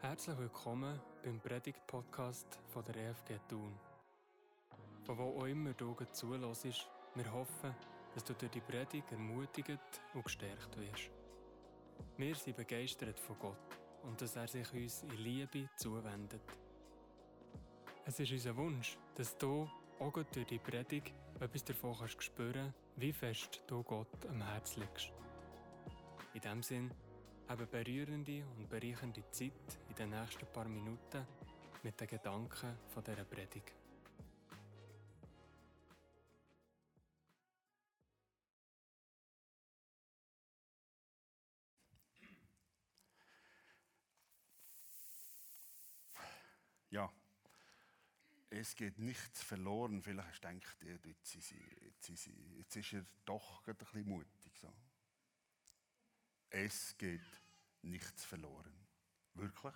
Herzlich willkommen beim Predigt-Podcast von der EFG Thun. Von wo auch immer du zulässt, wir hoffen, dass du durch die Predigt ermutigt und gestärkt wirst. Wir sind begeistert von Gott und dass er sich uns in Liebe zuwendet. Es ist unser Wunsch, dass du auch durch die Predigt etwas davon kannst spüren wie fest du Gott am Herz liegst. In diesem Sinn, eine berührende und bereichernde Zeit den nächsten paar Minuten mit den Gedanken von dieser Predigt. Ja, es geht nichts verloren. Vielleicht hast du gedacht, jetzt, ist, jetzt, jetzt ist er doch ein bisschen mutig. So. Es geht nichts verloren. Wirklich?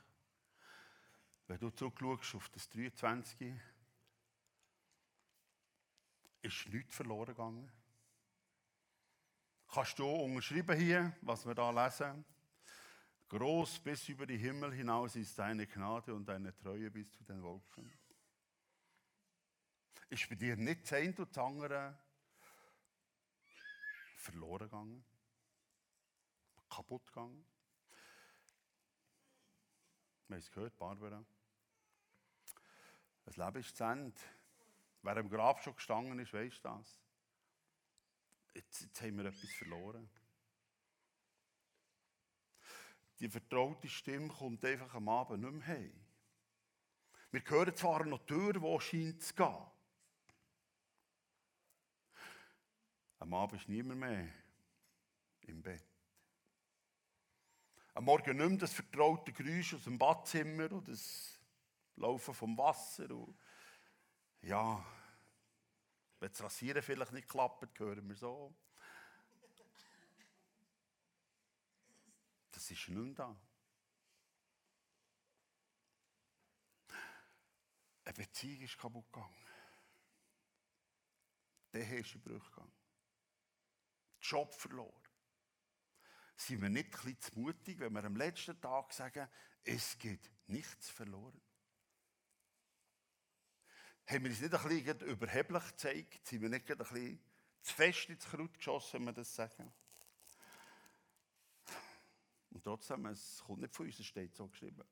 Wenn du zurückschaust auf das 23, ist nichts verloren gegangen. Kannst du unterschreiben hier, was wir da lesen? Groß bis über die Himmel hinaus ist deine Gnade und deine Treue bis zu den Wolken. Ist bei dir nicht das eine und andere verloren gegangen? Kaputt gegangen? Wir haben es gehört, Barbara. Das Leben ist zu Ende. Wer im Grab schon gestanden ist, weiß das. Jetzt, jetzt haben wir etwas verloren. Die vertraute Stimme kommt einfach am Abend nicht mehr heim. Wir hören zwar noch Tür, wo scheint zu gehen. Am Abend ist niemand mehr im Bett. Am Morgen nicht mehr das vertraute Geräusch aus dem Badzimmer oder das Laufen vom Wasser. Und ja, wenn das Rasieren vielleicht nicht klappt, hören wir so. Das ist nicht mehr da. Eine Beziehung ist kaputt gegangen. Der ist in gegangen. Job verloren. Sind wir nicht ein zu mutig, wenn wir am letzten Tag sagen, es geht nichts verloren? Haben wir uns nicht ein bisschen überheblich gezeigt? Sind wir nicht ein bisschen zu fest ins Kraut geschossen, wenn wir das sagen? Und trotzdem, es kommt nicht von uns, es steht so geschrieben.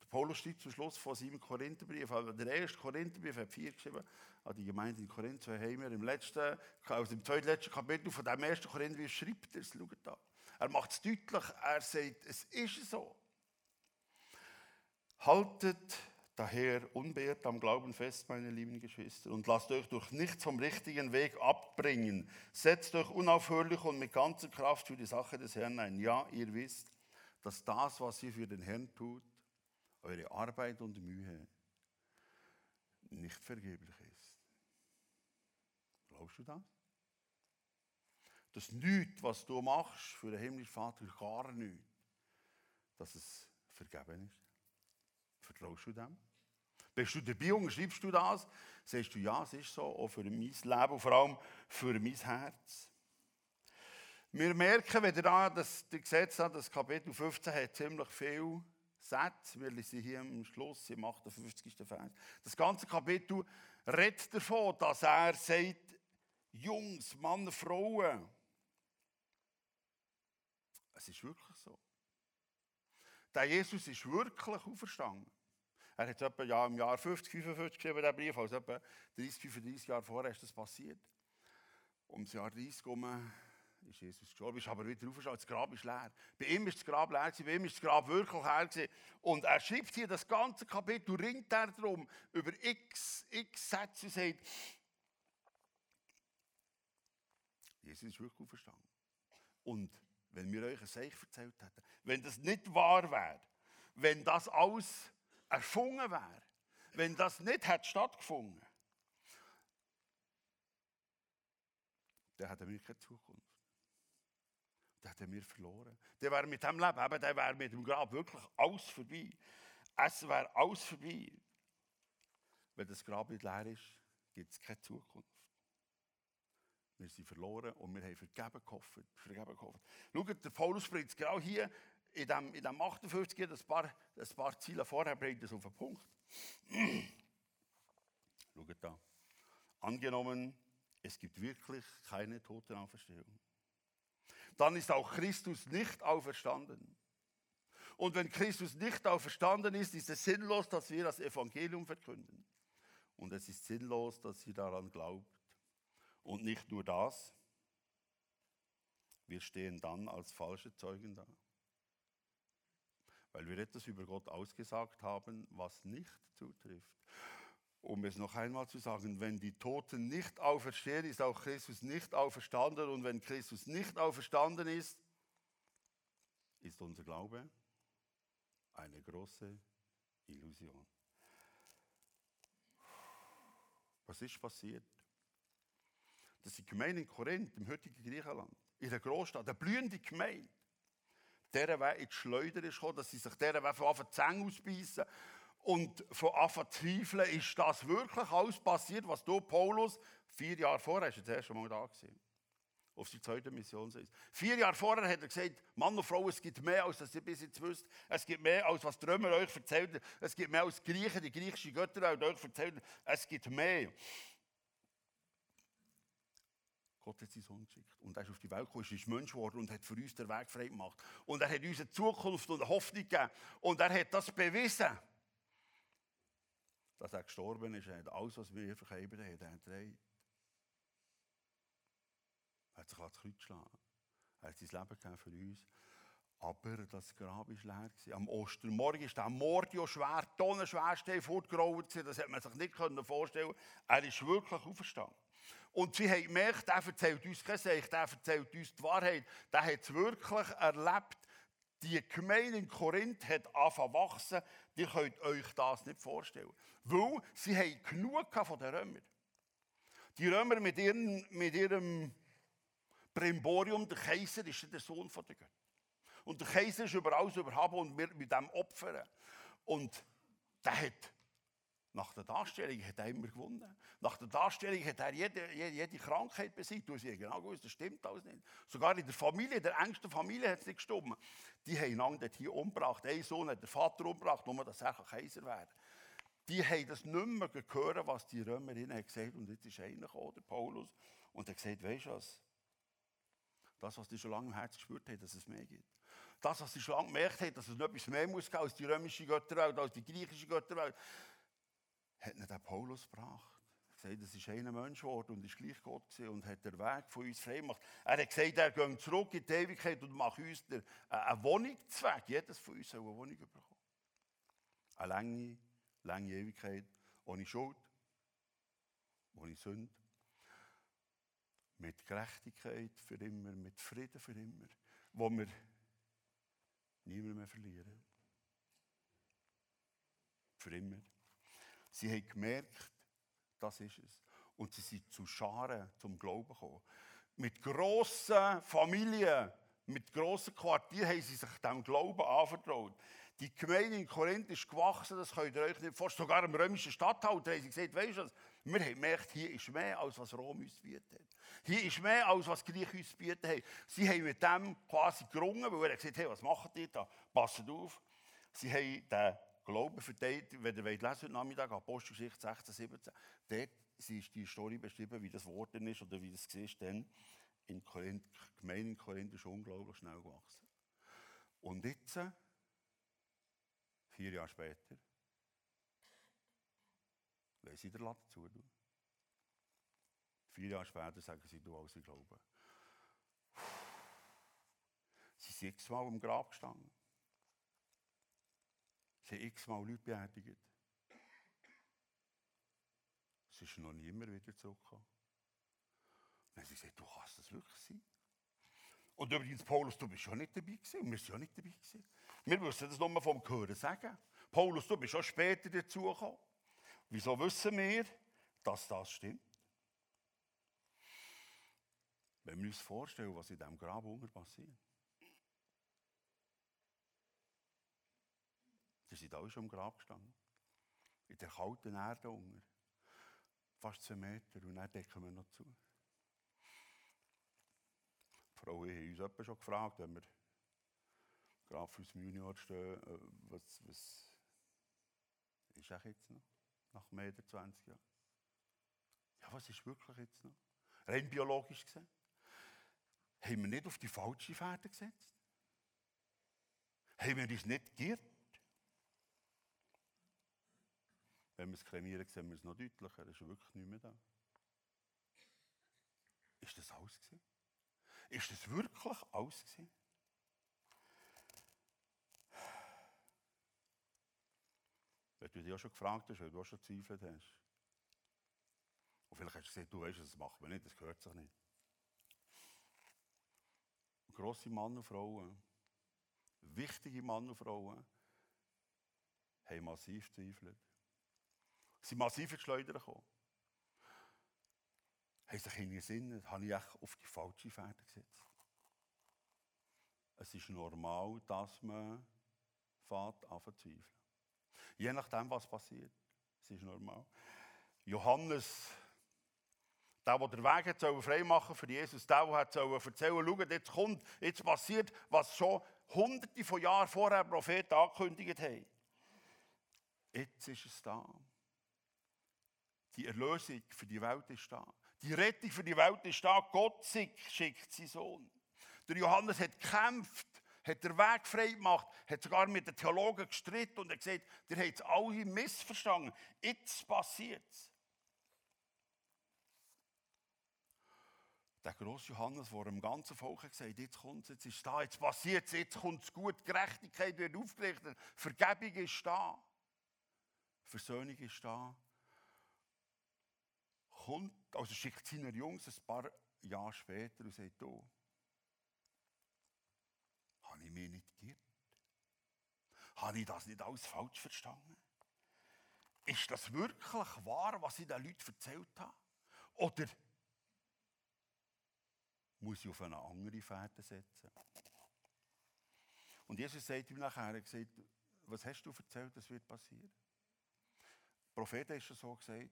Der Paulus steht zum Schluss von seinem Korintherbrief, also der erste Korintherbrief hat vier geschrieben, an die Gemeinde in Korinth, so haben wir im letzten, also im zweitletzten Kapitel von dem ersten Korintherbrief schreibt er es, schaut da. Er macht es deutlich, er sagt, es ist so. Haltet daher unbeirrt am Glauben fest, meine lieben Geschwister, und lasst euch durch nichts vom richtigen Weg abbringen. Setzt euch unaufhörlich und mit ganzer Kraft für die Sache des Herrn ein. Ja, ihr wisst, dass das, was ihr für den Herrn tut, eure Arbeit und Mühe nicht vergeblich ist. Glaubst du das? Dass nichts, was du machst für den himmlischen Vater, gar nichts, dass es vergeben ist? Vertraust du dem? Bist du dabei und schreibst du das? Sagst du, ja, es ist so, auch für mein Leben und vor allem für mein Herz. Wir merken, wenn ihr da das, das Gesetz hat, das Kapitel 15 hat ziemlich viel Sätze. Wir lesen hier am Schluss, im 58. Vers. Das ganze Kapitel redet davon, dass er sagt, Jungs, Männer, Frauen. Es ist wirklich so. Der Jesus ist wirklich auferstanden. Er hat etwa ja, im Jahr 50, 55 geschrieben, der Brief, also etwa 30, 35 Jahre vorher ist das passiert. Um das Jahr 30 herum ist Jesus gestorben, ist aber wieder aufgestanden, das Grab ist leer. Bei ihm ist das Grab leer gewesen, bei ihm ist das Grab wirklich leer gewesen. Und er schreibt hier das ganze Kapitel, ringt er darum, über x, x Sätze und sagt, Jesus ist wirklich auferstanden. Und wenn wir euch ein Seich erzählt hätten, wenn das nicht wahr wäre, wenn das alles erfunden wäre, wenn das nicht hätte stattgefunden, dann hätten wir keine Zukunft den hätten wir verloren. Der wäre mit dem Leben, eben, der wäre mit dem Grab wirklich alles vorbei. Es wäre alles vorbei. Wenn das Grab nicht leer ist, gibt es keine Zukunft. Wir sind verloren und wir haben vergeben gehofft. Vergeben gehofft. Schaut, der Paulus bringt es genau hier in dem, in dem 58, ein paar, ein paar Ziele vorher, bringt es auf den Punkt. Schaut da. Angenommen, es gibt wirklich keine Totenauferstehung. Dann ist auch Christus nicht auferstanden. Und wenn Christus nicht auferstanden ist, ist es sinnlos, dass wir das Evangelium verkünden. Und es ist sinnlos, dass ihr daran glaubt. Und nicht nur das, wir stehen dann als falsche Zeugen da. Weil wir etwas über Gott ausgesagt haben, was nicht zutrifft. Um es noch einmal zu sagen, wenn die Toten nicht auferstehen, ist auch Christus nicht auferstanden. Und wenn Christus nicht auferstanden ist, ist unser Glaube eine große Illusion. Was ist passiert? Dass die Gemeinde in Korinth, im heutigen Griechenland, in der Großstadt, eine blühende Gemeinde, deren Weg in die Schleuder ist gekommen, dass sie sich deren Weg von Anfang die Zähne ausbeissen und von Anfang zweifeln, ist das wirklich alles passiert, was du, Paulus, vier Jahre vorher, hast du das erste Mal da gesehen, auf seiner zweiten Mission ist. Vier Jahre vorher hat er gesagt, Mann und Frau, es gibt mehr, als das ihr bis jetzt wisst. Es gibt mehr, als was die euch erzählt Es gibt mehr als die Griechen, die griechischen Götter euch erzählt Es gibt mehr. Gott hat seinen Sohn geschickt. Und er ist auf die Welt gekommen, ist Mensch geworden und hat für uns den Weg frei gemacht. Und er hat uns eine Zukunft und eine Hoffnung gegeben. Und er hat das bewiesen. Dass er gestorben ist, er hat alles, was wir vergeben haben, er hat Er hat sich ans Kreuz geschlagen. Er hat sein Leben gegeben für uns. Aber das Grab war leer. Am Ostermorgen ist der Mordio schwer, tonnenschwer fortgerollt. Das hat man sich nicht vorstellen Er ist wirklich auferstanden. Und sie haben gemerkt, der erzählt uns kein Seich, erzählt uns die Wahrheit. Der hat es wirklich erlebt. Die Gemeinde in Korinth hat angefangen wachsen. Ihr könnt euch das nicht vorstellen. Weil sie haben genug von den Römern. Die Römer mit ihrem, mit ihrem Brimborium, der Kaiser ist der Sohn der Götter. Und der Kaiser ist über alles überhaben und wir mit dem opfern. Und der hat nach der Darstellung hat er immer gewonnen. Nach der Darstellung hat er jede, jede, Krankheit besiegt. Du hast genau gewusst, das stimmt alles nicht. Sogar in der Familie, der engsten Familie hat es nicht gestimmt. Die haben einander hier umgebracht. Ein Sohn hat den Vater umgebracht, nur dass er Kaiser werden Die haben das nicht mehr gehört, was die Römerinnen haben gesagt Und jetzt ist einer gekommen, der Paulus, und hat gesagt, weißt du was? Das, was die schon lange im Herzen gespürt haben, dass es mehr gibt. Das, was sie schon lange gemerkt haben, dass es noch etwas mehr muss als die römische Götterwelt, als die griechische Götterwelt hat nicht der Paulus gebracht. Er hat gesagt, es ist ein Mensch geworden und ist gleich Gott gewesen und hat den Weg von uns frei gemacht. Er hat gesagt, er geht zurück in die Ewigkeit und macht uns eine Wohnung zweck. Jedes von uns soll eine Wohnung bekommen. Eine lange, lange Ewigkeit, ohne Schuld, ohne Sünde. Mit Gerechtigkeit für immer, mit Frieden für immer, wo wir niemand mehr verlieren. Für immer. Sie haben gemerkt, das ist es. Und sie sind zu Scharen zum Glauben gekommen. Mit grossen Familien, mit grossen Quartieren haben sie sich dem Glauben anvertraut. Die Gemeinde in Korinth ist gewachsen, das könnt ihr euch nicht vorstellen. Sogar im römischen Statthalter haben sie gesagt, weißt du was, wir haben gemerkt, hier ist mehr, als was Rom uns bietet. Hier ist mehr, als was Griech uns bietet hat. Sie haben mit dem quasi gerungen, weil er gesagt hat, hey, was macht ihr da? Passt auf. Sie haben den Glauben verteidigt, wenn ihr lesen wollt, heute Nachmittag, Apostelgeschichte 16, 17, dort ist die Story beschrieben, wie das geworden ist oder wie das war, dann in Korinth, die Gemeinde in Korinth ist unglaublich schnell gewachsen. Und jetzt, vier Jahre später, wollen sie den Laden zu tun. Vier Jahre später sagen sie, du als ich glaube. Sie sind x-mal im Grab gestanden. Sie haben x-mal Leute beerdigt. Es ist noch niemand wieder zurückgekommen. Dann haben sie gesagt, du kannst das wirklich sein. Und übrigens, Paulus, du bist ja nicht dabei gewesen. Wir sind ja nicht dabei gewesen. Wir müssen das nur vom Hören sagen. Paulus, du bist auch später dazugekommen. Wieso wissen wir, dass das stimmt? Wenn wir uns vorstellen, was in diesem Grab unten passiert. Die sind alle schon im Grab gestanden. In der kalten Erde unten. Fast zwei Meter. Und dann decken wir noch zu. Die Frau hat uns schon gefragt, wenn wir Graf aus dem Junior stehen, äh, was, was ist auch jetzt noch, nach mehr als 20 Jahren? Ja, was ist wirklich jetzt noch? Rein biologisch gesehen. Haben wir nicht auf die falsche Pferde gesetzt? Haben wir uns nicht geirrt? Wenn wir es kremieren, sehen wir es noch deutlicher. Es ist wirklich nicht mehr da. Ist das alles gewesen? Ist das wirklich alles gewesen? Wenn du dich auch schon gefragt hast, weil du auch schon gezweifelt hast. Und vielleicht hast du gesagt, du weißt, das macht man nicht, das gehört sich nicht. Grosse Männer und Frauen, wichtige Männer und Frauen, haben massiv gezweifelt. Sie sind massiv ins Schleudern gekommen. Haben sich in den Sinn, habe ich auf die falsche Pferde gesetzt. Es ist normal, dass man fährt an verzweifeln. Je nachdem, was passiert. Es ist normal. Johannes, der, der den Weg hat frei machen für Jesus, der, der hat erzählen schau, jetzt kommt, jetzt passiert, was schon hunderte von Jahren vorher Propheten angekündigt haben. Jetzt ist es da. Die Erlösung für die Welt ist da. Die Rettung für die Welt ist da. Gott schickt seinen Sohn. Der Johannes hat gekämpft, hat den Weg frei gemacht, hat sogar mit den Theologen gestritten und hat gesagt, ihr habt es alle missverstanden. Jetzt passiert es. Der grosse Johannes, der dem ganzen Volk hat gesagt jetzt kommt es, jetzt ist es da, jetzt passiert es, jetzt kommt es gut, Gerechtigkeit wird aufgerichtet, Vergebung ist da, Versöhnung ist da. Kommt, also schickt seine Jungs ein paar Jahre später und sagt, du, habe ich mich nicht geirrt? Habe ich das nicht alles falsch verstanden? Ist das wirklich wahr, was ich den Leuten erzählt habe? Oder muss ich auf eine andere Fährte setzen? Und Jesus sagt ihm nachher, er gesagt, was hast du erzählt, das wird passieren? Der Prophet hat schon so gesagt,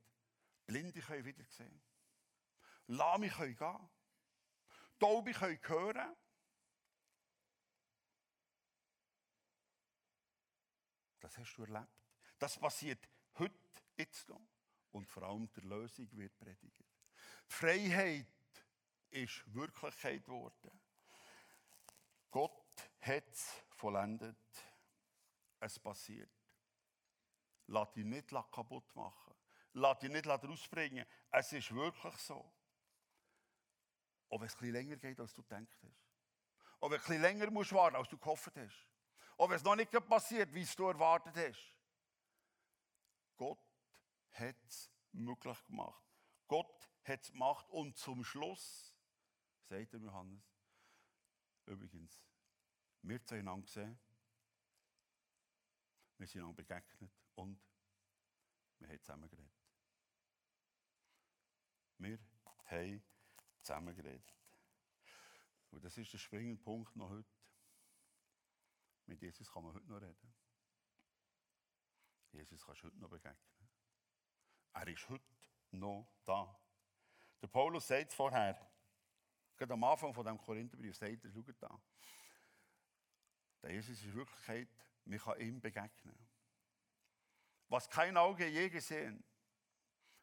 Blinde können wieder sehen. Lahme können gehen. Taube können hören. Das hast du erlebt. Das passiert heute, jetzt noch. Und vor allem die Lösung wird predigt. Freiheit ist Wirklichkeit geworden. Gott hat es vollendet. Es passiert. Lass dich nicht kaputt machen. Lass dich nicht rausbringen. Es ist wirklich so. Ob es etwas länger geht, als du gedacht hast. Ob es etwas länger musst warten, als du gehofft hast. Ob es noch nicht passiert, wie es du erwartet hast. Gott hat es möglich gemacht. Gott hat es gemacht und zum Schluss, sagt der Johannes, übrigens, wir zueinander gesehen, wir sind einander begegnet und wir haben zusammen geredet. Wir haben zusammen geredet. Und das ist der springende Punkt noch heute. Mit Jesus kann man heute noch reden. Jesus kannst du heute noch begegnen. Er ist heute noch da. Der Paulus sagt es vorher, gerade am Anfang von dem Korintherbrief, sagt er, schaut da. Der Jesus ist in Wirklichkeit, man kann ihm begegnen. Was kein Auge je gesehen,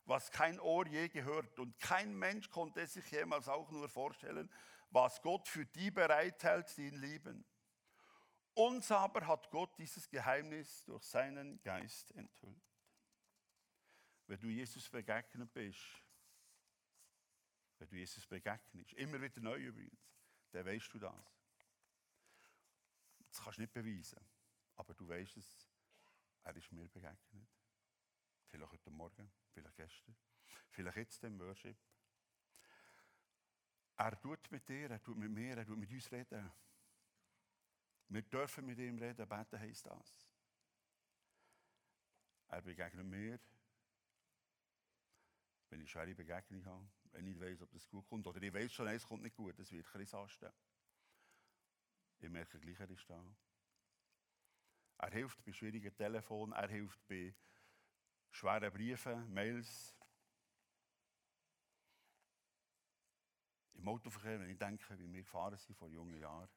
was kein Ohr je gehört und kein Mensch konnte sich jemals auch nur vorstellen, was Gott für die bereithält, die ihn lieben. Uns aber hat Gott dieses Geheimnis durch seinen Geist enthüllt. Wenn du Jesus begegnet bist, wenn du Jesus begegnest, immer wieder neu übrigens, dann weißt du das. Das kannst du nicht beweisen, aber du weißt es, er ist mir begegnet. Vielleicht heute Morgen, vielleicht gestern, vielleicht jetzt im Worship. Er tut mit dir, er tut mit mir, er tut mit uns reden. Wir dürfen mit ihm reden, beten heisst das. Er begegnet mir, wenn ich schwere Begegnung habe, wenn ich weiß, ob das gut kommt. Oder ich weiß schon, es kommt nicht gut, es wird ein bisschen Ich merke gleich, er ist da. Er hilft bei schwierigen Telefonen, er hilft bei schweren Briefen, Mails. Im Autoverkehr, wenn ich denke, wie wir gefahren sind vor jungen Jahren.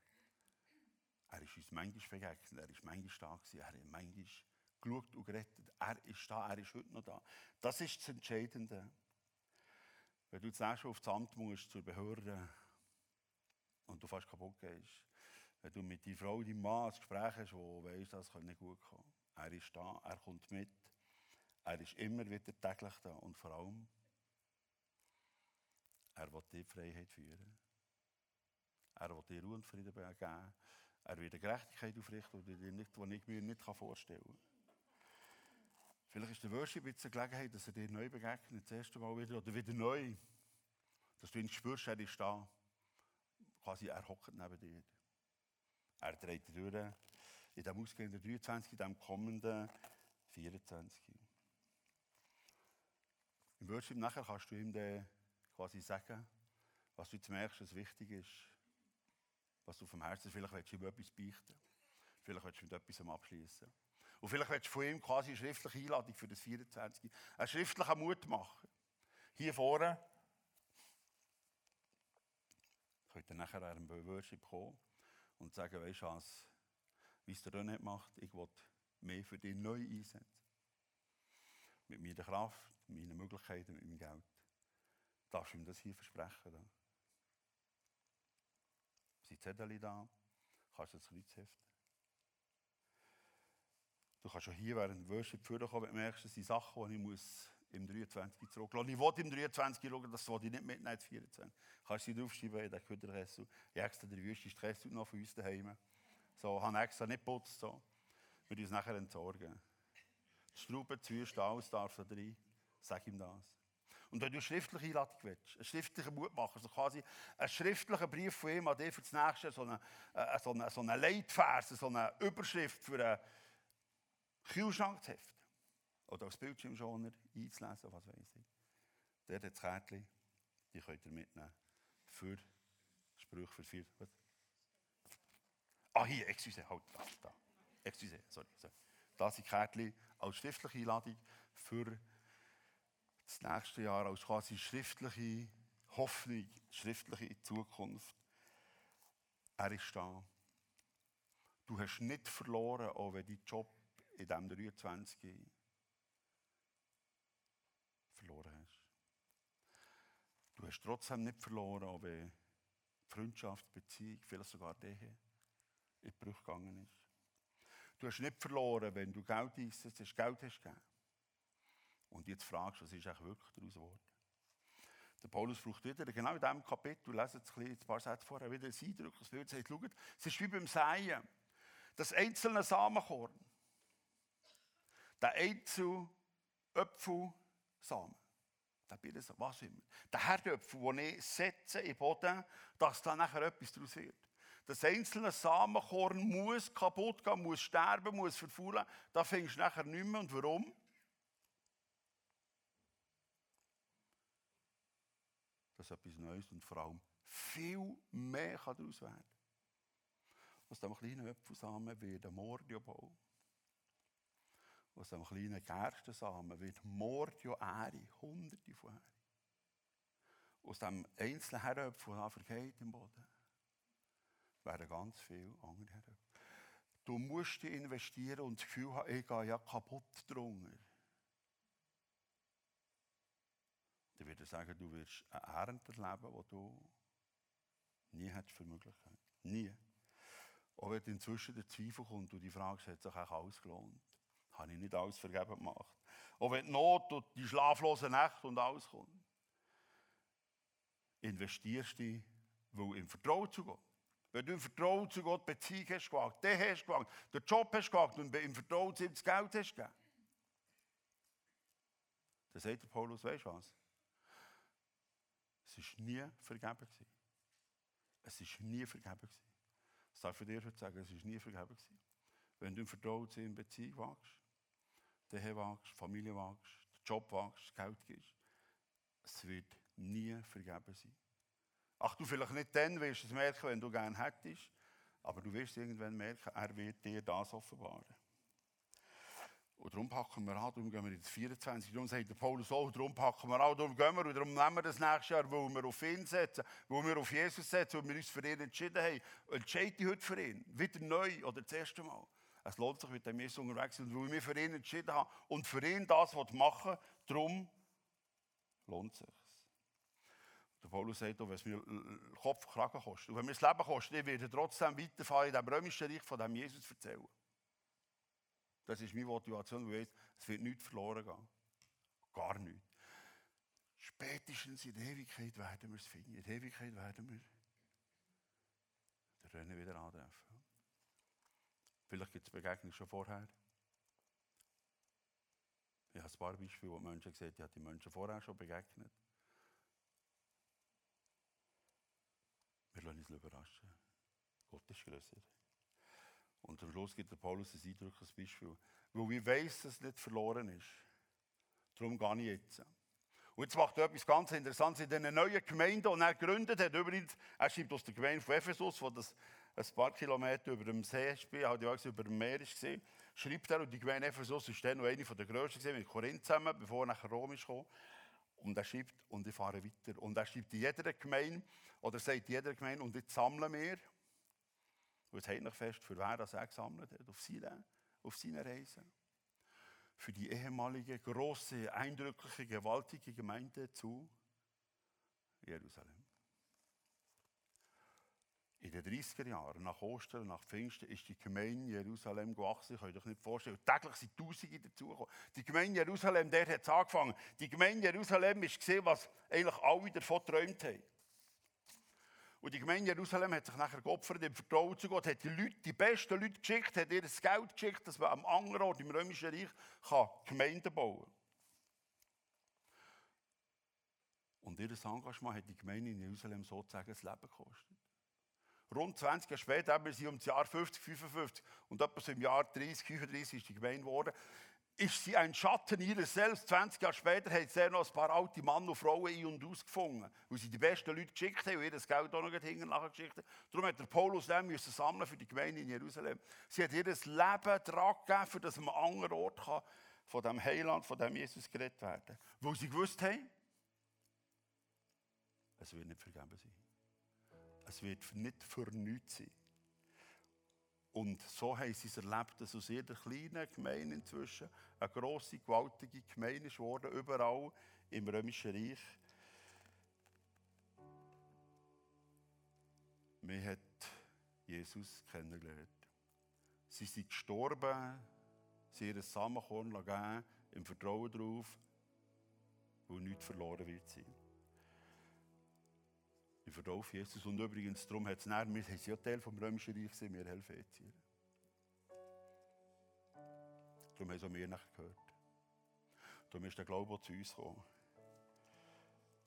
Er ist uns manchmal begegnet, er ist manchmal da gewesen, er hat manchmal geschaut und gerettet. Er ist da, er ist heute noch da. Das ist das Entscheidende. Wenn du zuerst auf das Amt musst, zur Behörde, und du fast kaputt gehst, wenn du mit deiner Frau, deinem Mann ein Gespräch hast, wo weißt, das kann nicht gut kommen. Er ist da, er kommt mit, er ist immer wieder täglich da und vor allem, er will dir Freiheit führen. Er will dir Ruhe und Frieden geben. Er wird eine Gerechtigkeit aufrichten, die, dir nicht, die ich mir nicht vorstellen kann. Vielleicht ist der Worship jetzt eine Gelegenheit, dass er dir neu begegnet, das erste Mal wieder, oder wieder neu. Dass du ihn spürst, er ist da. Quasi, er hockt neben dir. Er dreht durch in diesem ausgehenden 23, in diesem kommenden 24. Im Worship nachher kannst du ihm dann quasi sagen, was du jetzt merkst, was wichtig ist, was du vom Herzen Vielleicht willst du ihm etwas beichten. Vielleicht willst du mit etwas abschließen. Und vielleicht willst du von ihm quasi eine schriftliche Einladung für das 24. Einen schriftlichen Mut machen. Hier vorne könnt ihr nachher an einem Worship kommen und sagen, weißt du wie es der René macht, ich will mehr für dich neu einsetzen. Mit meiner Kraft, mit meinen Möglichkeiten, mit meinem Geld. Darfst du ihm das hier versprechen? Da? Sind Zettel da? Kannst du das Kreuz heften? Du kannst schon hier während dem Worship vorkommen, wenn du merkst, das sind Sachen, die ich muss im 23 zurücklassen Ich will im 23 schauen, das will ich nicht mitnehmen ins 24. Kannst du draufschreiben, in den Küderkessel. Ich extra der wüste Stress noch von uns daheim. So, habe extra nicht geputzt. So. Wir uns nachher entsorgen. Die Strauben, die Wüste, alles darf da drin. Sag ihm das. Und wenn du eine schriftliche Einladung willst, einen schriftlichen Mut machen, also quasi einen schriftlichen Brief von ihm an dich für das nächste, so eine, äh, so eine, so eine Leitvers, so eine Überschrift für einen Kühlschrank zu heften. Oder als Bildschirmschoner einzulesen, was weiß ich. Der hat das Kärtchen, die könnt ihr mitnehmen. Für Sprüche für vier. Was? Ah, hier, excuse, halt, da, da. Excuse, sorry, sorry. Das sind Kärtchen als schriftliche Einladung für das nächste Jahr, als quasi schriftliche Hoffnung, schriftliche Zukunft. Er ist da. Du hast nicht verloren, auch wenn dein Job in diesem 23 verloren hast. Du hast trotzdem nicht verloren, auch wenn Freundschaft, Beziehung, vielleicht sogar die in die Brüche gegangen ist. Du hast nicht verloren, wenn du Geld einsetzt, hast, Geld hast gegeben. Und jetzt fragst du, was ist eigentlich wirklich daraus geworden? Der Paulus braucht wieder, genau in diesem Kapitel, lesen jetzt ein paar Sätze vorher, wieder ein eindrückliches Bild, sagt, schaut, es ist wie beim Säen. Das einzelne Samenkorn, der einzelne Apfelsamen, der Birne, was immer, der Herdöpfel, den ich setze im Boden, dass da nachher etwas daraus wird. Das einzelne Samenkorn muss kaputt gehen, muss sterben, muss verfaulen. Da fängst du nachher nicht mehr. Und warum? Das ist etwas Neues und vor allem viel mehr kann daraus werden. Aus diesem kleinen Apfelsamen wird ein Mordiobaum. Aus diesem kleinen Gerstensamen wird Mordioähre, hunderte von Ähren. Aus diesem einzelnen Herdöpfel, der vergeht im Boden, werden ganz viele andere Herdöpfel. Du musst investieren und das Gefühl haben, ich gehe ja kaputt drunter. dann würde ich sagen, du wirst eine Ernte erleben, die du nie hättest für Möglichkeit. Nie. Auch wenn inzwischen der Zweifel kommt und die Frage hat sich auch alles gelohnt. Habe ich nicht alles vergeben gemacht. Auch wenn die Not und die schlaflose Nacht und alles kommt. Investierst du, weil im Vertrauen zu Gott. Wenn du im Vertrauen zu Gott Beziehung hast gewagt, den hast gewagt, den Job hast gewagt und im Vertrauen zu ihm das Geld hast gegeben. Dann sagt der Paulus, weißt du was? Es war nie vergeben. Es war nie vergeben. Das darf ich dir sagen, es war nie vergeben. Wenn du im Vertrauen zu ihm Beziehung wagst, den wagst, Familie wagst, den Job wagst, Geld gibst, es wird nie vergeben sein. Ach, du vielleicht nicht dann wirst es merken, wenn du gerne hättest, aber du wirst irgendwann merken, er wird dir das offenbaren. Und darum packen wir an, darum gehen wir ins 24. Darum sagt der Paulus auch, darum packen wir an, darum gehen wir und darum nehmen wir das nächste Jahr, weil wir auf ihn setzen, weil wir auf Jesus setzen, weil wir uns für ihn entschieden haben. Entscheide dich heute für ihn, wieder neu oder das erste Mal. Es lohnt sich, mit dem Jesus unterwegs zu sein, weil wir für ihn entschieden haben und für ihn das machen darum lohnt es sich. Der Paulus sagt auch, wenn es mir Kopf, Kragen kostet. Und wenn mir das Leben kostet, ich werde trotzdem weiterfahren in dem römischen Reich von dem Jesus erzählen. Das ist meine Motivation, weil ich weiß, es wird nichts verloren gehen. Gar nichts. Spätestens in der Ewigkeit werden wir es finden. In der Ewigkeit werden wir den Rennen wieder antreffen. Vielleicht gibt es Begegnungen schon vorher. Ich habe ein paar Beispiele, wo Menschen gesagt haben, ich habe die Menschen vorher schon begegnet. Wir lassen uns überraschen. Gott ist größer. Und am Schluss gibt der Paulus ein eindrückliches Beispiel. Weil ich weiß, dass es nicht verloren ist. Darum gehe ich jetzt. Und jetzt macht er etwas ganz Interessantes in dieser neuen Gemeinde, die er gegründet hat. Übrigens, er schreibt aus der Gemeinde von Ephesus, wo das ein paar Kilometer über dem See ja über dem Meer war, schreibt er, und die Gemeinde Ephesus war dann noch eine der grössten, mit Korinth zusammen, bevor er nach Rom ist gekommen. Und er schreibt, und ich fahre weiter. Und er schreibt in jeder Gemeinde, oder sagt jeder Gemeinde, und jetzt sammeln wir, und jetzt noch fest, für wer das er gesammelt hat, auf seine, auf seine Reise. Für die ehemalige, große, eindrückliche, gewaltige Gemeinde zu Jerusalem. In den 30er Jahren, nach Ostern, nach Pfingsten, ist die Gemeinde Jerusalem gewachsen. Ich kann euch nicht vorstellen. Täglich sind Tausende dazugekommen. Die Gemeinde Jerusalem, der hat es angefangen. Die Gemeinde Jerusalem ist gesehen, was eigentlich alle davon geträumt haben. Und die Gemeinde Jerusalem hat sich nachher geopfert im Vertrauen zu Gott, hat die Leute, die besten Leute geschickt, hat ihr das Geld geschickt, dass man am anderen Ort im Römischen Reich kann Gemeinden bauen kann. Und ihr Engagement hat die Gemeinde in Jerusalem sozusagen das Leben gekostet. Rund 20 Jahre später, haben wir sie um das Jahr 50, 55 und etwa so im Jahr 30, 35 ist die Gemeinde geworden, ist sie ein Schatten ihres Selbst. 20 Jahre später hat sie noch ein paar alte Männer und Frauen ein- und ausgefunden, weil sie die besten Leute geschickt haben und ihr das Geld auch noch hinten nachher geschickt haben. Darum hat der Paulus dann müssen sammeln für die Gemeinde in Jerusalem. Sie hat ihr Leben dran gegeben, für das man an einem anderen Ort kann, von dem Heiland, von dem Jesus geredet werden. Weil sie gewusst haben, es wird nicht vergeben sein. Es wird nicht für nichts sein. Und so haben sie es erlebt, dass aus jeder kleinen Gemeinde inzwischen eine grosse, gewaltige Gemeinde ist überall im Römischen Reich. Man hat Jesus kennengelernt. Sie sind gestorben, sie haben ihr Samenkorn gegeben, im Vertrauen darauf, wo nichts verloren wird sein. Ich vertraue auf Jesus. Und übrigens, darum hat es näher, wir sind ja Teil vom Römischen Reich, wir Helvetier. Darum haben auch wir nachher gehört. Darum ist der Glaube zu uns gekommen.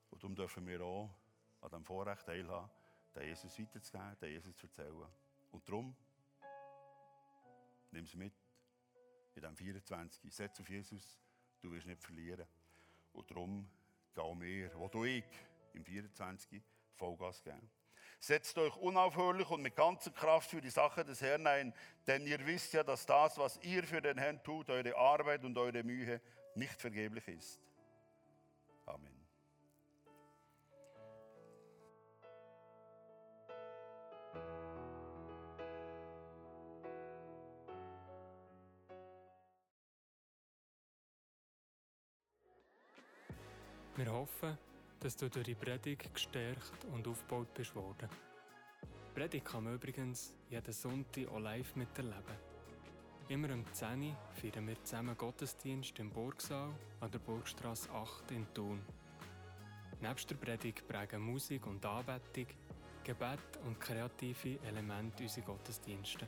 Und darum dürfen wir auch an diesem Vorrecht teilhaben, den Jesus weiterzugeben, den Jesus zu erzählen. Und darum, nimm es mit in diesem 24. Setz auf Jesus, du wirst nicht verlieren. Und darum gehen wir, wo du ich, im 24. Vollgas geben. Setzt euch unaufhörlich und mit ganzer Kraft für die Sache des Herrn ein, denn ihr wisst ja, dass das, was ihr für den Herrn tut, eure Arbeit und eure Mühe nicht vergeblich ist. Amen. Wir hoffen, dass du durch die Predigt gestärkt und aufgebaut bist worden. Die Predigt kann man übrigens jeden Sonntag auch live miterleben. Immer um 10 Uhr feiern wir zusammen Gottesdienst im Burgsaal an der Burgstrasse 8 in Thun. Neben der Predigt prägen Musik und Anbetung, Gebet und kreative Elemente unsere Gottesdienste.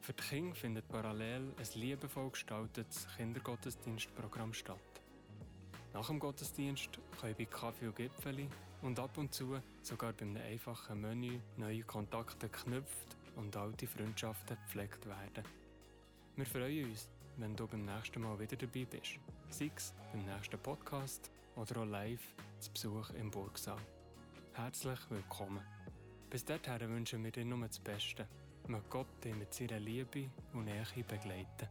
Für die Kinder findet parallel ein liebevoll gestaltetes Kindergottesdienstprogramm statt. Nach dem Gottesdienst können bei Kaffee und Gipfeli und ab und zu sogar bei einem einfachen Menü neue Kontakte geknüpft und alte Freundschaften gepflegt werden. Wir freuen uns, wenn du beim nächsten Mal wieder dabei bist. Sei es beim nächsten Podcast oder auch live zu Besuch im Burgsaal. Herzlich willkommen. Bis dahin wünschen wir dir nur das Beste. Möge Gott dich mit seiner Liebe und Nähe begleiten.